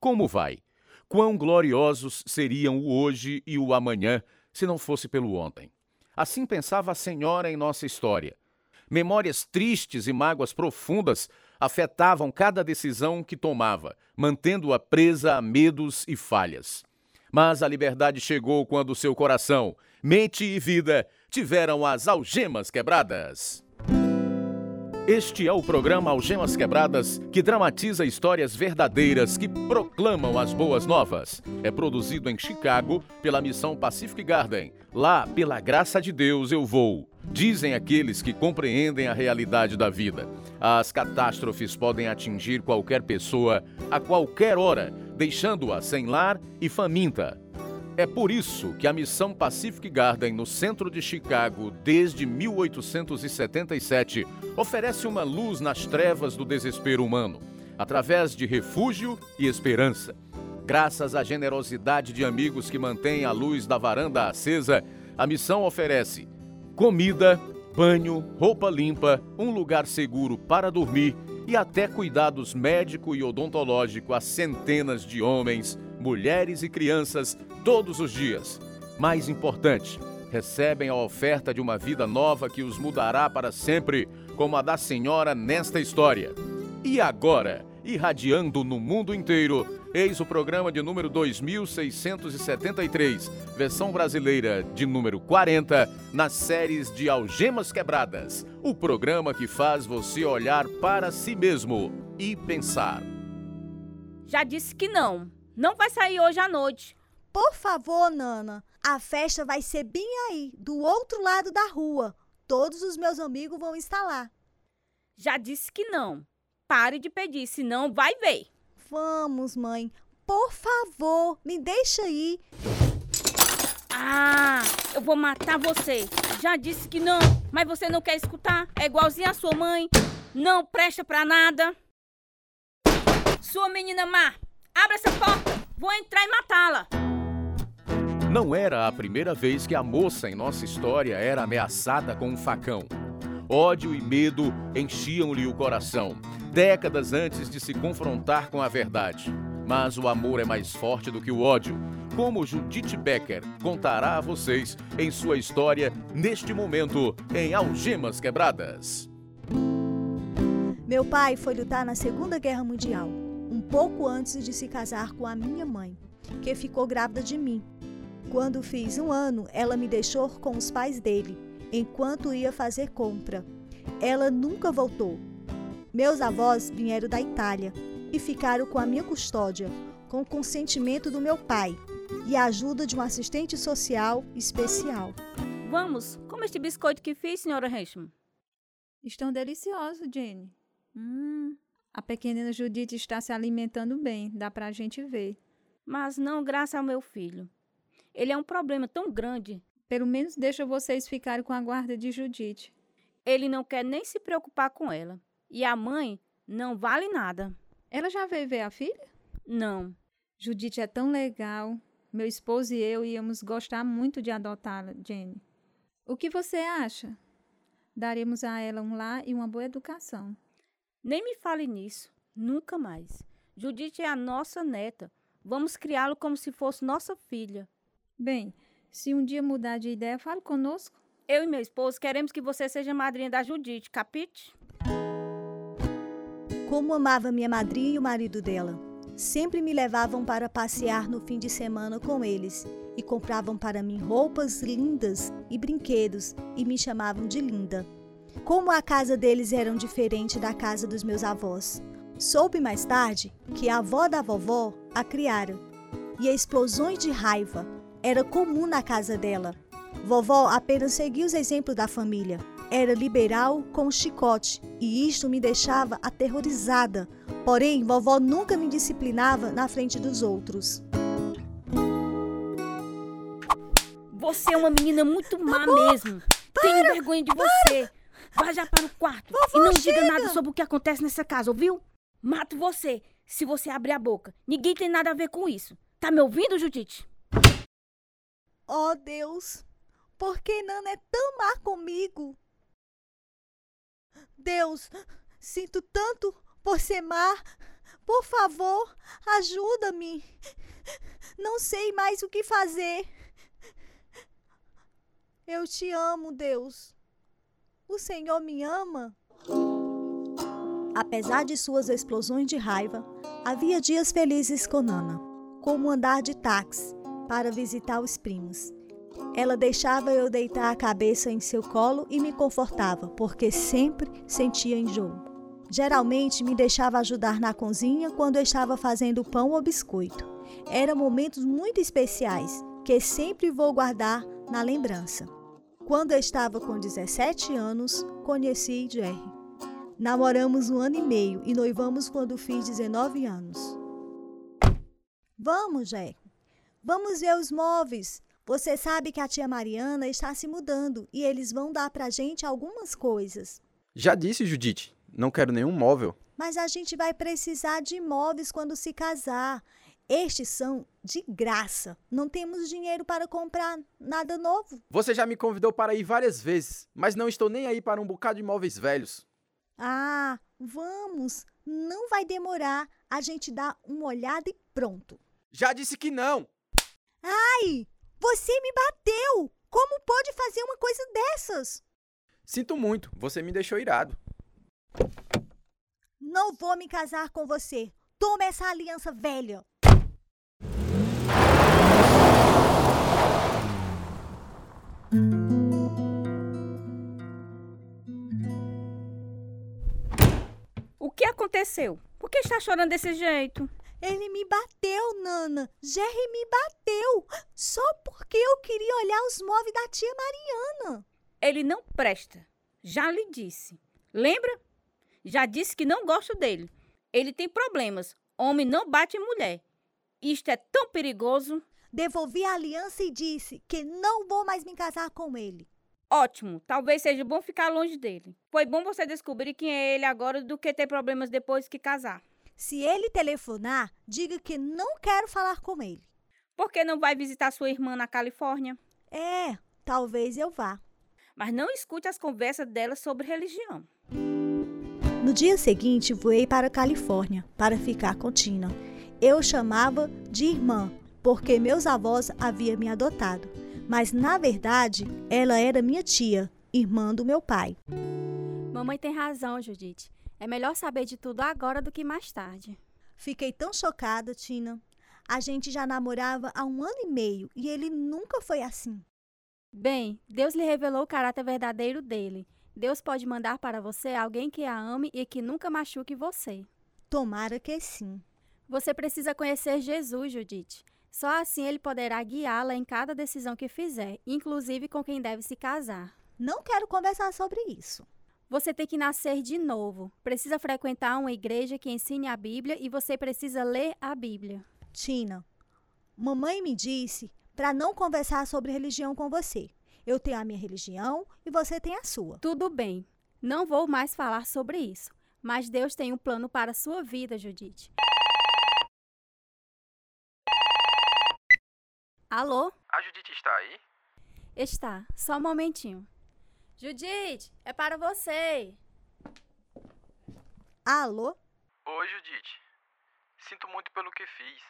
Como vai? Quão gloriosos seriam o hoje e o amanhã se não fosse pelo ontem? Assim pensava a senhora em nossa história. Memórias tristes e mágoas profundas afetavam cada decisão que tomava, mantendo-a presa a medos e falhas. Mas a liberdade chegou quando seu coração, mente e vida tiveram as algemas quebradas. Este é o programa Algemas Quebradas, que dramatiza histórias verdadeiras que proclamam as boas novas. É produzido em Chicago pela missão Pacific Garden. Lá, pela graça de Deus, eu vou. Dizem aqueles que compreendem a realidade da vida. As catástrofes podem atingir qualquer pessoa a qualquer hora, deixando-a sem lar e faminta. É por isso que a missão Pacific Garden, no centro de Chicago, desde 1877, oferece uma luz nas trevas do desespero humano, através de refúgio e esperança. Graças à generosidade de amigos que mantêm a luz da varanda acesa, a missão oferece comida, banho, roupa limpa, um lugar seguro para dormir e até cuidados médico e odontológico a centenas de homens, mulheres e crianças todos os dias. Mais importante, recebem a oferta de uma vida nova que os mudará para sempre, como a da senhora nesta história. E agora, irradiando no mundo inteiro, eis o programa de número 2673, versão brasileira de número 40, nas séries de Algemas Quebradas, o programa que faz você olhar para si mesmo e pensar. Já disse que não. Não vai sair hoje à noite. Por favor, Nana, a festa vai ser bem aí, do outro lado da rua. Todos os meus amigos vão estar lá. Já disse que não. Pare de pedir, senão vai ver. Vamos, mãe. Por favor, me deixa ir. Ah, eu vou matar você. Já disse que não, mas você não quer escutar. É igualzinho a sua mãe. Não presta pra nada. Sua menina má, abre essa porta. Vou entrar e matá-la. Não era a primeira vez que a moça em nossa história era ameaçada com um facão. Ódio e medo enchiam-lhe o coração, décadas antes de se confrontar com a verdade. Mas o amor é mais forte do que o ódio, como Judith Becker contará a vocês em sua história neste momento em Algemas Quebradas. Meu pai foi lutar na Segunda Guerra Mundial, um pouco antes de se casar com a minha mãe, que ficou grávida de mim. Quando fiz um ano, ela me deixou com os pais dele, enquanto ia fazer compra. Ela nunca voltou. Meus avós vieram da Itália e ficaram com a minha custódia, com o consentimento do meu pai e a ajuda de um assistente social especial. Vamos, como este biscoito que fiz, senhora Henchman. Estão deliciosos, Jenny. Hum, a pequenina Judith está se alimentando bem, dá pra gente ver. Mas não graças ao meu filho. Ele é um problema tão grande. Pelo menos deixa vocês ficarem com a guarda de Judite. Ele não quer nem se preocupar com ela. E a mãe não vale nada. Ela já veio ver a filha? Não. Judite é tão legal. Meu esposo e eu íamos gostar muito de adotá-la, Jenny. O que você acha? Daremos a ela um lar e uma boa educação. Nem me fale nisso. Nunca mais. Judite é a nossa neta. Vamos criá-lo como se fosse nossa filha. Bem, se um dia mudar de ideia, fale conosco. Eu e meu esposo queremos que você seja madrinha da Judite, capite? Como amava minha madrinha e o marido dela. Sempre me levavam para passear no fim de semana com eles e compravam para mim roupas lindas e brinquedos e me chamavam de linda. Como a casa deles era diferente da casa dos meus avós. Soube mais tarde que a avó da vovó a criara e explosões de raiva era comum na casa dela. Vovó apenas seguia os exemplos da família. Era liberal com chicote e isto me deixava aterrorizada. Porém, vovó nunca me disciplinava na frente dos outros. Você é uma menina muito má mesmo. Tenho vergonha de você. Vá já para o quarto Vovó, e não chega. diga nada sobre o que acontece nessa casa, ouviu? Mato você se você abrir a boca. Ninguém tem nada a ver com isso. Tá me ouvindo, Judite? Oh Deus, por que Nana é tão má comigo? Deus, sinto tanto por ser má. Por favor, ajuda-me. Não sei mais o que fazer. Eu te amo, Deus. O Senhor me ama? Apesar de suas explosões de raiva, havia dias felizes com Nana, como andar de táxi para visitar os primos. Ela deixava eu deitar a cabeça em seu colo e me confortava, porque sempre sentia enjoo. Geralmente me deixava ajudar na cozinha quando eu estava fazendo pão ou biscoito. Eram momentos muito especiais que sempre vou guardar na lembrança. Quando eu estava com 17 anos, conheci Jerry. Namoramos um ano e meio e noivamos quando fiz 19 anos. Vamos, Jerry. Vamos ver os móveis. Você sabe que a tia Mariana está se mudando e eles vão dar pra gente algumas coisas. Já disse, Judite, não quero nenhum móvel. Mas a gente vai precisar de móveis quando se casar. Estes são de graça. Não temos dinheiro para comprar nada novo. Você já me convidou para ir várias vezes, mas não estou nem aí para um bocado de móveis velhos. Ah, vamos. Não vai demorar. A gente dá uma olhada e pronto. Já disse que não. Ai, você me bateu! Como pode fazer uma coisa dessas? Sinto muito, você me deixou irado. Não vou me casar com você. Toma essa aliança velha. Aconteceu? Por que está chorando desse jeito? Ele me bateu, Nana. Jerry me bateu. Só porque eu queria olhar os móveis da tia Mariana. Ele não presta. Já lhe disse. Lembra? Já disse que não gosto dele. Ele tem problemas. Homem não bate em mulher. Isto é tão perigoso. Devolvi a aliança e disse que não vou mais me casar com ele. Ótimo. Talvez seja bom ficar longe dele. Foi bom você descobrir quem é ele agora do que ter problemas depois que casar. Se ele telefonar, diga que não quero falar com ele. Por que não vai visitar sua irmã na Califórnia? É, talvez eu vá. Mas não escute as conversas dela sobre religião. No dia seguinte, voei para a Califórnia para ficar com Tina. Eu chamava de irmã, porque meus avós haviam me adotado. Mas, na verdade, ela era minha tia, irmã do meu pai. Mamãe tem razão, Judite. É melhor saber de tudo agora do que mais tarde. Fiquei tão chocada, Tina. A gente já namorava há um ano e meio e ele nunca foi assim. Bem, Deus lhe revelou o caráter verdadeiro dele. Deus pode mandar para você alguém que a ame e que nunca machuque você. Tomara que sim. Você precisa conhecer Jesus, Judite. Só assim ele poderá guiá-la em cada decisão que fizer, inclusive com quem deve se casar. Não quero conversar sobre isso. Você tem que nascer de novo. Precisa frequentar uma igreja que ensine a Bíblia e você precisa ler a Bíblia. Tina, mamãe me disse para não conversar sobre religião com você. Eu tenho a minha religião e você tem a sua. Tudo bem. Não vou mais falar sobre isso. Mas Deus tem um plano para a sua vida, Judite. Alô? A Judite está aí? Está. Só um momentinho. Judite, é para você. Alô? Oi, Judite. Sinto muito pelo que fiz.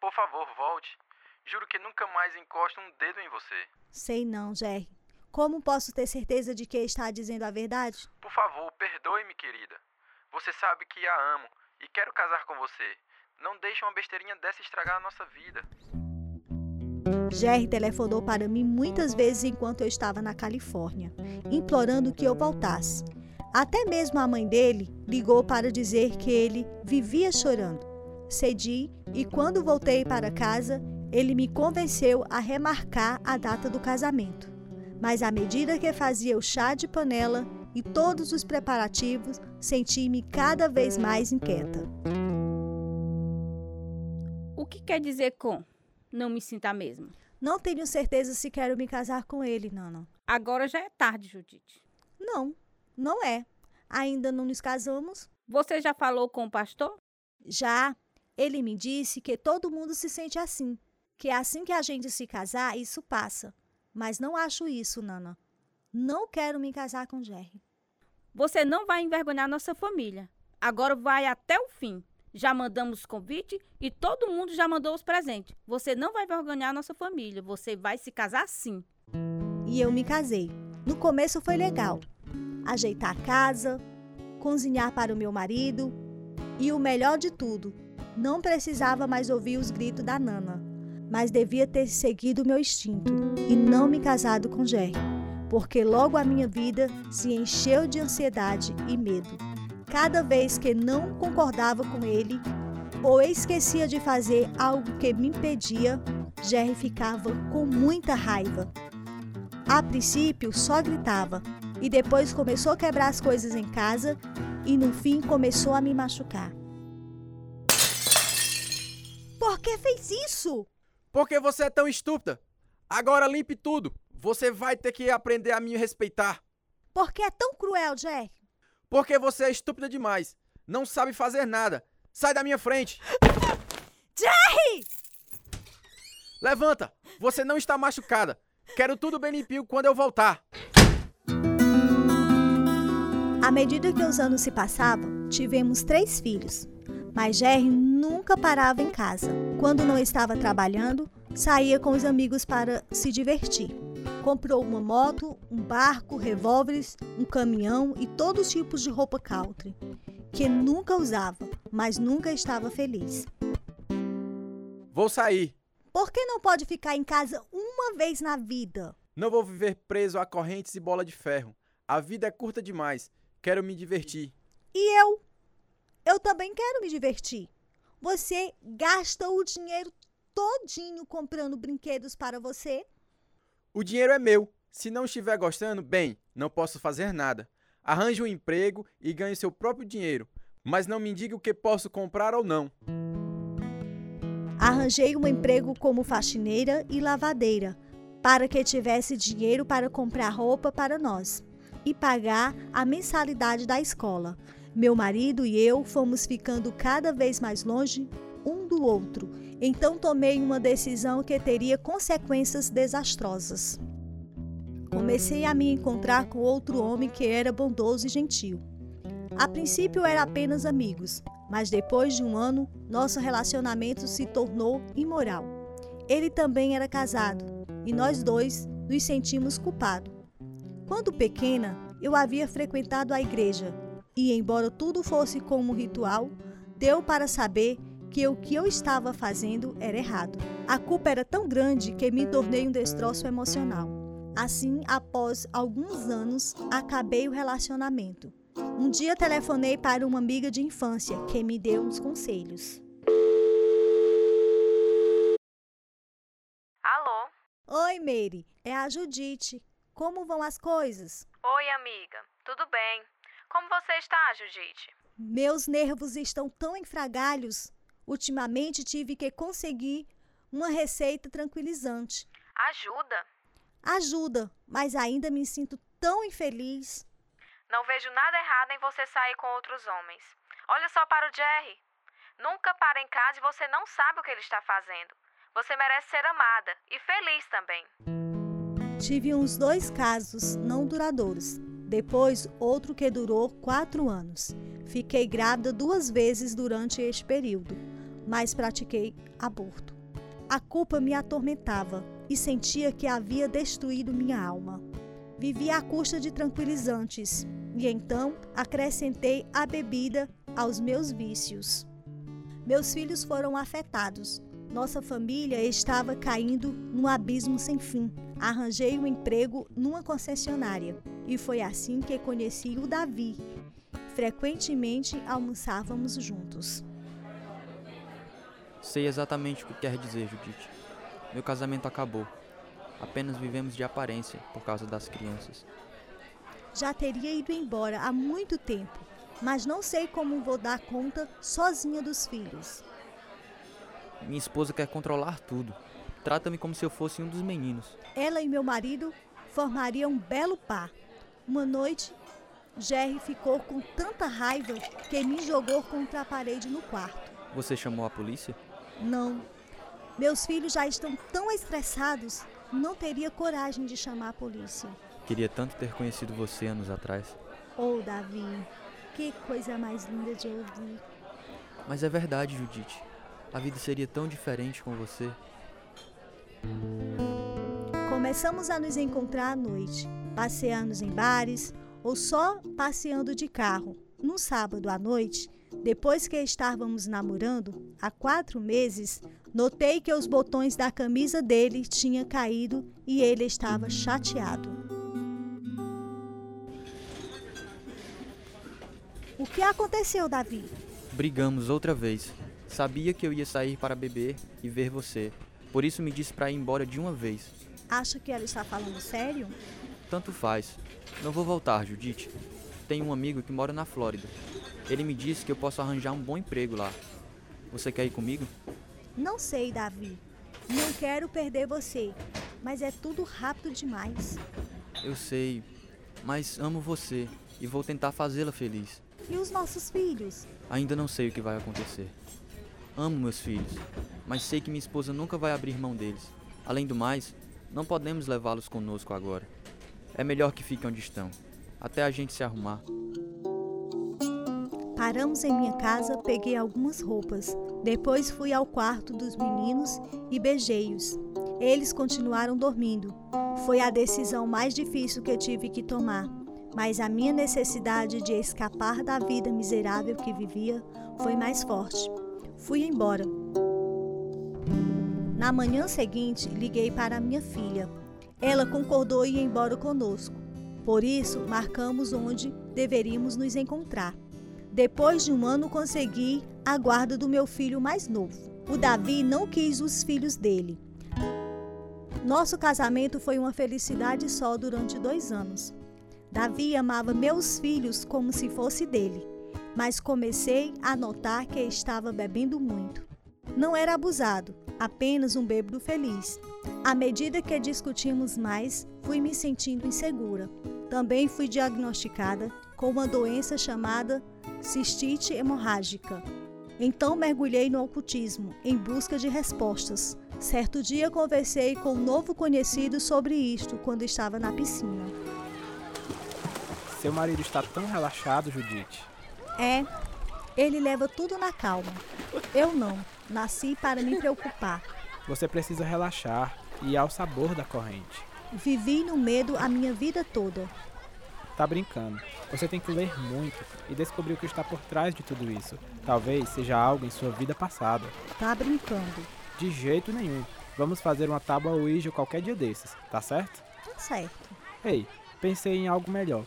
Por favor, volte. Juro que nunca mais encosto um dedo em você. Sei não, Jerry. Como posso ter certeza de que está dizendo a verdade? Por favor, perdoe-me, querida. Você sabe que a amo e quero casar com você. Não deixe uma besteirinha dessa estragar a nossa vida. Jerry telefonou para mim muitas vezes enquanto eu estava na Califórnia, implorando que eu voltasse. Até mesmo a mãe dele ligou para dizer que ele vivia chorando. Cedi e, quando voltei para casa, ele me convenceu a remarcar a data do casamento. Mas à medida que fazia o chá de panela e todos os preparativos, senti-me cada vez mais inquieta. O que quer dizer com não me sinta mesmo? Não tenho certeza se quero me casar com ele, Nana. Agora já é tarde, Judite. Não, não é. Ainda não nos casamos? Você já falou com o pastor? Já. Ele me disse que todo mundo se sente assim. Que assim que a gente se casar, isso passa. Mas não acho isso, Nana. Não quero me casar com Jerry. Você não vai envergonhar nossa família. Agora vai até o fim. Já mandamos convite e todo mundo já mandou os presentes. Você não vai vergonhar a nossa família. Você vai se casar sim. E eu me casei. No começo foi legal. Ajeitar a casa, cozinhar para o meu marido e o melhor de tudo, não precisava mais ouvir os gritos da Nana, mas devia ter seguido o meu instinto e não me casado com Jerry, porque logo a minha vida se encheu de ansiedade e medo. Cada vez que não concordava com ele ou esquecia de fazer algo que me impedia, Jerry ficava com muita raiva. A princípio só gritava e depois começou a quebrar as coisas em casa e no fim começou a me machucar. Por que fez isso? Porque você é tão estúpida. Agora limpe tudo. Você vai ter que aprender a me respeitar. Por que é tão cruel, Jerry? Porque você é estúpida demais. Não sabe fazer nada. Sai da minha frente. Jerry! Levanta. Você não está machucada. Quero tudo bem limpinho quando eu voltar. À medida que os anos se passavam, tivemos três filhos. Mas Jerry nunca parava em casa. Quando não estava trabalhando, saía com os amigos para se divertir. Comprou uma moto, um barco, revólveres, um caminhão e todos os tipos de roupa country, que nunca usava, mas nunca estava feliz. Vou sair. Por que não pode ficar em casa uma vez na vida? Não vou viver preso a correntes e bola de ferro. A vida é curta demais. Quero me divertir. E eu? Eu também quero me divertir. Você gasta o dinheiro todinho comprando brinquedos para você? O dinheiro é meu. Se não estiver gostando, bem, não posso fazer nada. Arranje um emprego e ganhe seu próprio dinheiro, mas não me diga o que posso comprar ou não. Arranjei um emprego como faxineira e lavadeira, para que tivesse dinheiro para comprar roupa para nós e pagar a mensalidade da escola. Meu marido e eu fomos ficando cada vez mais longe um do outro, então tomei uma decisão que teria consequências desastrosas. Comecei a me encontrar com outro homem que era bondoso e gentil. A princípio era apenas amigos, mas depois de um ano, nosso relacionamento se tornou imoral. Ele também era casado e nós dois nos sentimos culpados. Quando pequena, eu havia frequentado a igreja e, embora tudo fosse como um ritual, deu para saber que o que eu estava fazendo era errado. A culpa era tão grande que me tornei um destroço emocional. Assim, após alguns anos, acabei o relacionamento. Um dia telefonei para uma amiga de infância que me deu uns conselhos. Alô? Oi, Mary, é a Judite. Como vão as coisas? Oi, amiga. Tudo bem? Como você está, Judite? Meus nervos estão tão em frangalhos. Ultimamente tive que conseguir uma receita tranquilizante. Ajuda? Ajuda, mas ainda me sinto tão infeliz. Não vejo nada errado em você sair com outros homens. Olha só para o Jerry. Nunca para em casa e você não sabe o que ele está fazendo. Você merece ser amada e feliz também. Tive uns dois casos não duradouros. Depois, outro que durou quatro anos. Fiquei grávida duas vezes durante este período, mas pratiquei aborto. A culpa me atormentava e sentia que havia destruído minha alma. Vivia à custa de tranquilizantes e então acrescentei a bebida aos meus vícios. Meus filhos foram afetados. Nossa família estava caindo num abismo sem fim. Arranjei um emprego numa concessionária e foi assim que conheci o Davi. Frequentemente almoçávamos juntos. Sei exatamente o que quer dizer, Judite. Meu casamento acabou. Apenas vivemos de aparência por causa das crianças. Já teria ido embora há muito tempo, mas não sei como vou dar conta sozinha dos filhos. Minha esposa quer controlar tudo. Trata-me como se eu fosse um dos meninos. Ela e meu marido formariam um belo par. Uma noite, Jerry ficou com tanta raiva que me jogou contra a parede no quarto. Você chamou a polícia? Não. Meus filhos já estão tão estressados, não teria coragem de chamar a polícia. Queria tanto ter conhecido você anos atrás. Oh, Davi, que coisa mais linda de ouvir. Mas é verdade, Judite. A vida seria tão diferente com você. Começamos a nos encontrar à noite, passeando em bares ou só passeando de carro. Num sábado à noite, depois que estávamos namorando, há quatro meses, notei que os botões da camisa dele tinham caído e ele estava chateado. O que aconteceu, Davi? Brigamos outra vez. Sabia que eu ia sair para beber e ver você. Por isso me disse para ir embora de uma vez. Acha que ela está falando sério? Tanto faz. Não vou voltar, Judite. Tenho um amigo que mora na Flórida. Ele me disse que eu posso arranjar um bom emprego lá. Você quer ir comigo? Não sei, Davi. Não quero perder você, mas é tudo rápido demais. Eu sei, mas amo você e vou tentar fazê-la feliz. E os nossos filhos? Ainda não sei o que vai acontecer. Amo meus filhos, mas sei que minha esposa nunca vai abrir mão deles. Além do mais, não podemos levá-los conosco agora. É melhor que fiquem onde estão, até a gente se arrumar. Paramos em minha casa, peguei algumas roupas. Depois fui ao quarto dos meninos e beijei-os. Eles continuaram dormindo. Foi a decisão mais difícil que tive que tomar, mas a minha necessidade de escapar da vida miserável que vivia foi mais forte. Fui embora. Na manhã seguinte, liguei para minha filha. Ela concordou em ir embora conosco. Por isso, marcamos onde deveríamos nos encontrar. Depois de um ano, consegui a guarda do meu filho mais novo. O Davi não quis os filhos dele. Nosso casamento foi uma felicidade só durante dois anos. Davi amava meus filhos como se fosse dele, mas comecei a notar que estava bebendo muito. Não era abusado, apenas um bêbado feliz. À medida que discutimos mais, fui me sentindo insegura. Também fui diagnosticada com uma doença chamada cistite hemorrágica. Então mergulhei no ocultismo em busca de respostas. Certo dia conversei com um novo conhecido sobre isto quando estava na piscina. Seu marido está tão relaxado, Judite. É, ele leva tudo na calma. Eu não. Nasci para me preocupar. Você precisa relaxar e ir ao sabor da corrente. Vivi no medo a minha vida toda. Tá brincando. Você tem que ler muito e descobrir o que está por trás de tudo isso. Talvez seja algo em sua vida passada. Tá brincando. De jeito nenhum. Vamos fazer uma tábua Ouija qualquer dia desses, tá certo? Tá certo. Ei, pensei em algo melhor.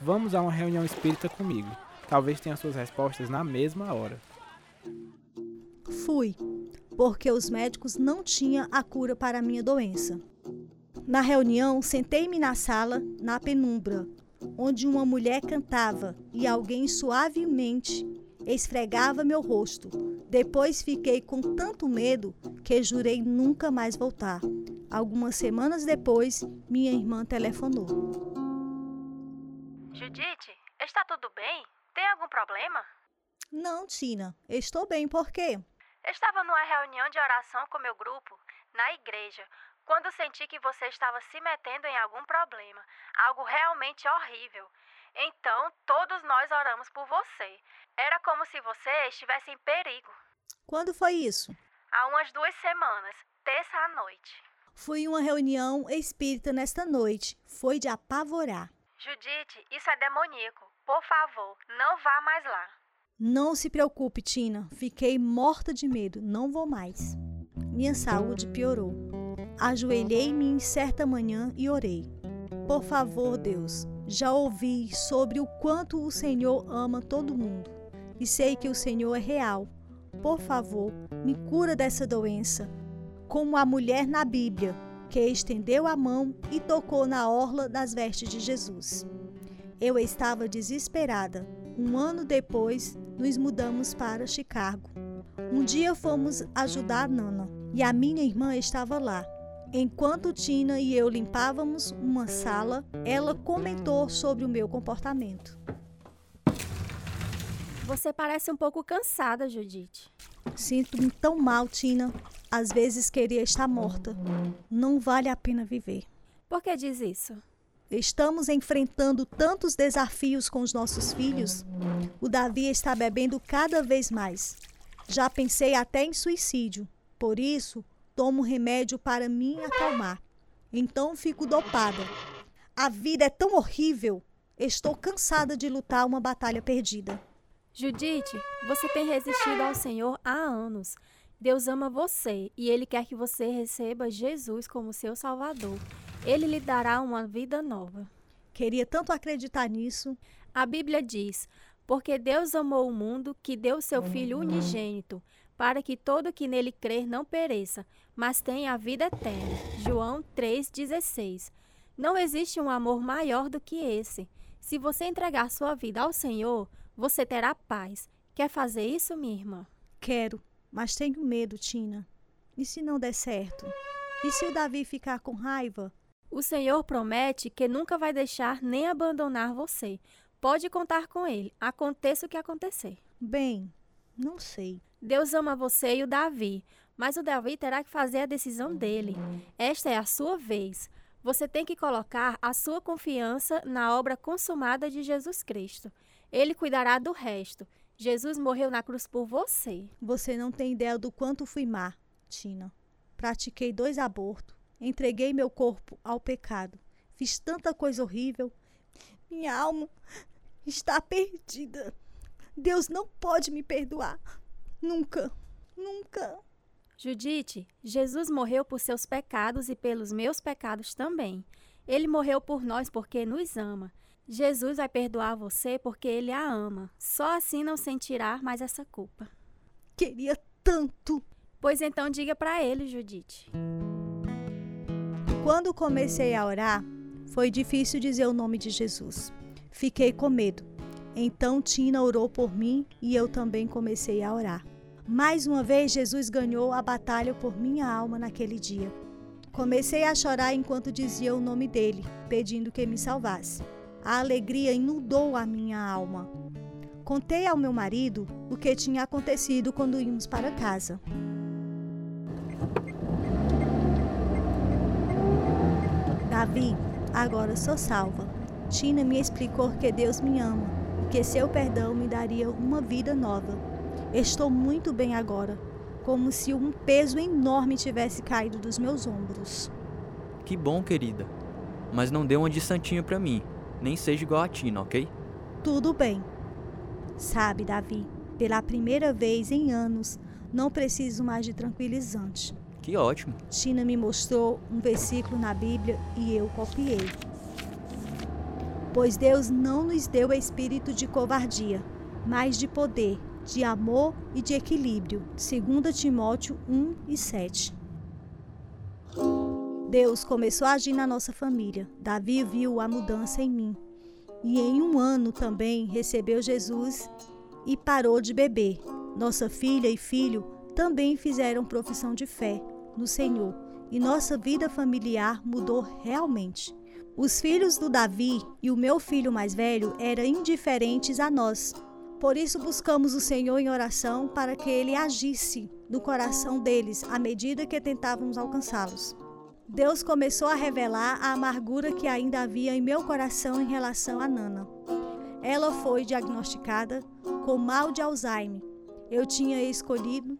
Vamos a uma reunião espírita comigo. Talvez tenha suas respostas na mesma hora. Fui, porque os médicos não tinham a cura para a minha doença. Na reunião, sentei-me na sala, na penumbra, onde uma mulher cantava e alguém suavemente esfregava meu rosto. Depois fiquei com tanto medo que jurei nunca mais voltar. Algumas semanas depois, minha irmã telefonou. Judite, está tudo bem? Tem algum problema? Não, Tina, estou bem, por quê? Estava numa reunião de oração com meu grupo, na igreja, quando senti que você estava se metendo em algum problema, algo realmente horrível. Então, todos nós oramos por você. Era como se você estivesse em perigo. Quando foi isso? Há umas duas semanas, terça à noite. Fui em uma reunião espírita nesta noite. Foi de apavorar. Judite, isso é demoníaco. Por favor, não vá mais lá. Não se preocupe, Tina. Fiquei morta de medo. Não vou mais. Minha saúde piorou. Ajoelhei-me em certa manhã e orei. Por favor, Deus, já ouvi sobre o quanto o Senhor ama todo mundo e sei que o Senhor é real. Por favor, me cura dessa doença, como a mulher na Bíblia, que estendeu a mão e tocou na orla das vestes de Jesus. Eu estava desesperada. Um ano depois, nos mudamos para Chicago. Um dia fomos ajudar a Nana e a minha irmã estava lá. Enquanto Tina e eu limpávamos uma sala, ela comentou sobre o meu comportamento. Você parece um pouco cansada, Judite. Sinto-me tão mal, Tina. Às vezes queria estar morta. Não vale a pena viver. Por que diz isso? Estamos enfrentando tantos desafios com os nossos filhos. O Davi está bebendo cada vez mais. Já pensei até em suicídio. Por isso, tomo remédio para me acalmar. Então fico dopada. A vida é tão horrível. Estou cansada de lutar uma batalha perdida. Judite, você tem resistido ao Senhor há anos. Deus ama você e Ele quer que você receba Jesus como seu Salvador. Ele lhe dará uma vida nova. Queria tanto acreditar nisso. A Bíblia diz: Porque Deus amou o mundo que deu seu Filho unigênito, para que todo que nele crer não pereça, mas tenha a vida eterna. João 3,16. Não existe um amor maior do que esse. Se você entregar sua vida ao Senhor, você terá paz. Quer fazer isso, minha irmã? Quero, mas tenho medo, Tina. E se não der certo? E se o Davi ficar com raiva? O Senhor promete que nunca vai deixar nem abandonar você. Pode contar com ele, aconteça o que acontecer. Bem, não sei. Deus ama você e o Davi, mas o Davi terá que fazer a decisão dele. Esta é a sua vez. Você tem que colocar a sua confiança na obra consumada de Jesus Cristo. Ele cuidará do resto. Jesus morreu na cruz por você. Você não tem ideia do quanto fui má, Tina. Pratiquei dois abortos, entreguei meu corpo ao pecado, fiz tanta coisa horrível. Minha alma está perdida. Deus não pode me perdoar. Nunca, nunca. Judite, Jesus morreu por seus pecados e pelos meus pecados também. Ele morreu por nós porque nos ama. Jesus vai perdoar você porque ele a ama. Só assim não sentirá mais essa culpa. Queria tanto. Pois então diga para ele, Judite. Quando comecei a orar, foi difícil dizer o nome de Jesus. Fiquei com medo. Então Tina orou por mim e eu também comecei a orar. Mais uma vez, Jesus ganhou a batalha por minha alma naquele dia. Comecei a chorar enquanto dizia o nome dele, pedindo que me salvasse. A alegria inundou a minha alma. Contei ao meu marido o que tinha acontecido quando íamos para casa. Davi, agora sou salva. Tina me explicou que Deus me ama e que seu perdão me daria uma vida nova. Estou muito bem agora, como se um peso enorme tivesse caído dos meus ombros. Que bom, querida. Mas não dê uma de santinho para mim nem seja igual a Tina, ok? Tudo bem. Sabe, Davi, pela primeira vez em anos, não preciso mais de tranquilizante. Que ótimo. Tina me mostrou um versículo na Bíblia e eu copiei. Pois Deus não nos deu espírito de covardia, mas de poder, de amor e de equilíbrio. 2 Timóteo 1 e 7. Deus começou a agir na nossa família. Davi viu a mudança em mim. E em um ano também recebeu Jesus e parou de beber. Nossa filha e filho também fizeram profissão de fé no Senhor. E nossa vida familiar mudou realmente. Os filhos do Davi e o meu filho mais velho eram indiferentes a nós. Por isso buscamos o Senhor em oração para que ele agisse no coração deles à medida que tentávamos alcançá-los. Deus começou a revelar a amargura que ainda havia em meu coração em relação a Nana. Ela foi diagnosticada com mal de Alzheimer. Eu tinha escolhido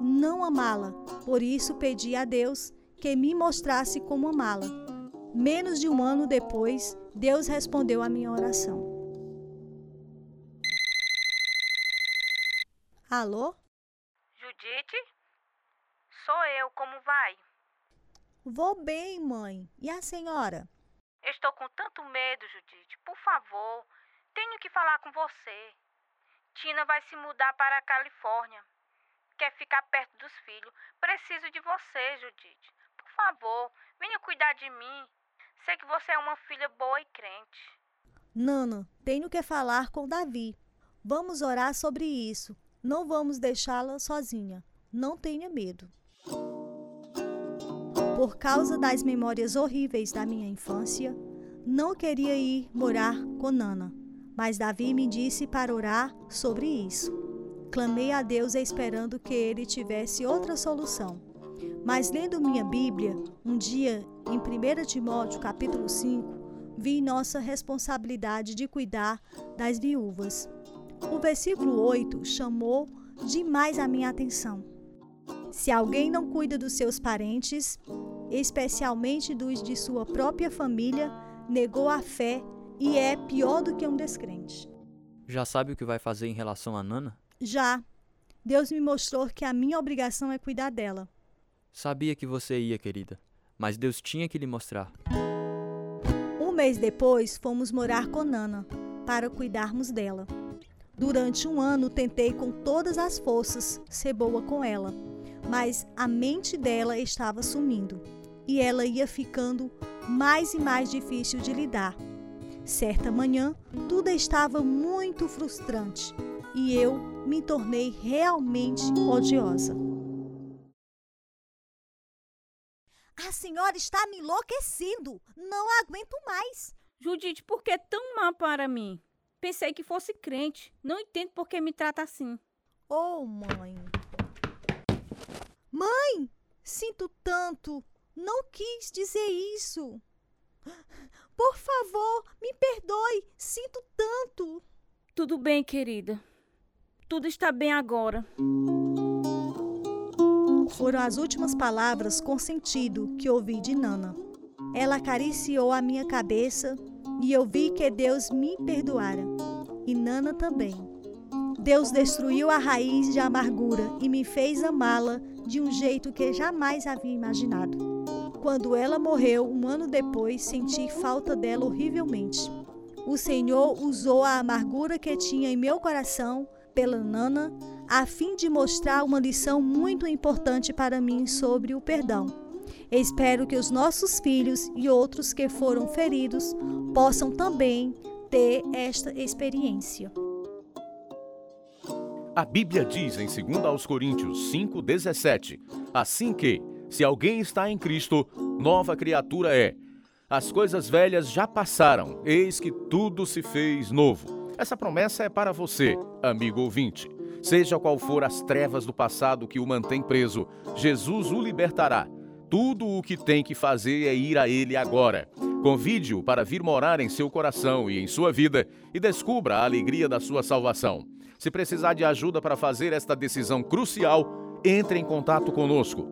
não amá-la, por isso pedi a Deus que me mostrasse como amá-la. Menos de um ano depois, Deus respondeu à minha oração. Alô? Judite? Sou eu, como vai? Vou bem, mãe. E a senhora? Estou com tanto medo, Judite. Por favor, tenho que falar com você. Tina vai se mudar para a Califórnia. Quer ficar perto dos filhos. Preciso de você, Judite. Por favor, venha cuidar de mim. Sei que você é uma filha boa e crente. Nana, tenho que falar com Davi. Vamos orar sobre isso. Não vamos deixá-la sozinha. Não tenha medo. Por causa das memórias horríveis da minha infância, não queria ir morar com Nana, mas Davi me disse para orar sobre isso. Clamei a Deus esperando que ele tivesse outra solução. Mas lendo minha Bíblia, um dia em 1 Timóteo capítulo 5, vi nossa responsabilidade de cuidar das viúvas. O versículo 8 chamou demais a minha atenção. Se alguém não cuida dos seus parentes, especialmente dos de sua própria família, negou a fé e é pior do que um descrente. Já sabe o que vai fazer em relação a Nana? Já. Deus me mostrou que a minha obrigação é cuidar dela. Sabia que você ia, querida, mas Deus tinha que lhe mostrar. Um mês depois, fomos morar com Nana para cuidarmos dela. Durante um ano, tentei com todas as forças ser boa com ela, mas a mente dela estava sumindo e ela ia ficando mais e mais difícil de lidar. Certa manhã, tudo estava muito frustrante e eu me tornei realmente odiosa. A senhora está me enlouquecendo. Não aguento mais. Judite, por que tão má para mim? Pensei que fosse crente. Não entendo por que me trata assim. Oh, mãe. Mãe, sinto tanto. Não quis dizer isso. Por favor, me perdoe. Sinto tanto. Tudo bem, querida. Tudo está bem agora. Foram as últimas palavras com sentido que ouvi de Nana. Ela acariciou a minha cabeça e eu vi que Deus me perdoara. E Nana também. Deus destruiu a raiz de amargura e me fez amá-la de um jeito que jamais havia imaginado. Quando ela morreu, um ano depois, senti falta dela horrivelmente. O Senhor usou a amargura que tinha em meu coração pela Nana a fim de mostrar uma lição muito importante para mim sobre o perdão. Espero que os nossos filhos e outros que foram feridos possam também ter esta experiência. A Bíblia diz em 2 aos Coríntios 5:17, assim que, se alguém está em Cristo, nova criatura é. As coisas velhas já passaram, eis que tudo se fez novo. Essa promessa é para você, amigo ouvinte. Seja qual for as trevas do passado que o mantém preso, Jesus o libertará. Tudo o que tem que fazer é ir a Ele agora. Convide-o para vir morar em seu coração e em sua vida e descubra a alegria da sua salvação. Se precisar de ajuda para fazer esta decisão crucial, entre em contato conosco.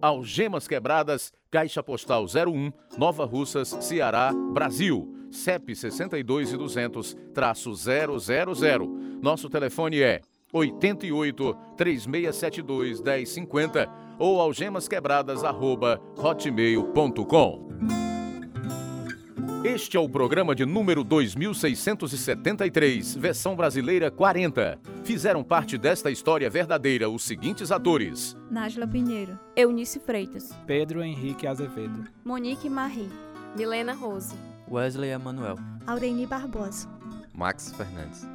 Algemas Quebradas, Caixa Postal 01, Nova Russas, Ceará, Brasil. CEP 62 e 200-000. Nosso telefone é 88 3672 1050 ou algemasquebradas@hotmail.com. Este é o programa de número 2673, versão brasileira 40. Fizeram parte desta história verdadeira os seguintes atores: Nájila Pinheiro, Eunice Freitas, Pedro Henrique Azevedo, Monique Marie, Milena Rose, Wesley Emanuel, Aureni Barbosa, Max Fernandes.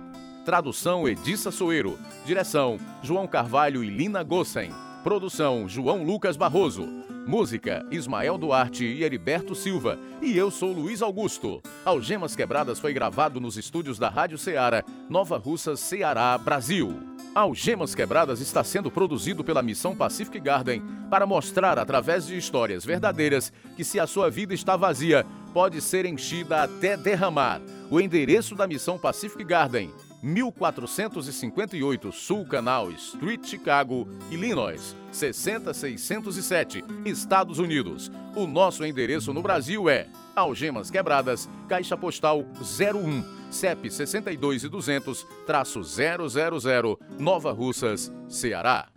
Tradução Edissa Soeiro. Direção João Carvalho e Lina Gossen. Produção João Lucas Barroso. Música Ismael Duarte e Heriberto Silva. E eu sou Luiz Augusto. Algemas Quebradas foi gravado nos estúdios da Rádio Ceará, Nova Russas, Ceará, Brasil. Algemas Quebradas está sendo produzido pela Missão Pacific Garden para mostrar, através de histórias verdadeiras, que se a sua vida está vazia, pode ser enchida até derramar. O endereço da Missão Pacific Garden 1458 Sul Canal Street, Chicago, Illinois, 60607, Estados Unidos. O nosso endereço no Brasil é Algemas Quebradas, Caixa Postal 01, CEP 62 e 200, traço 000, Nova Russas, Ceará.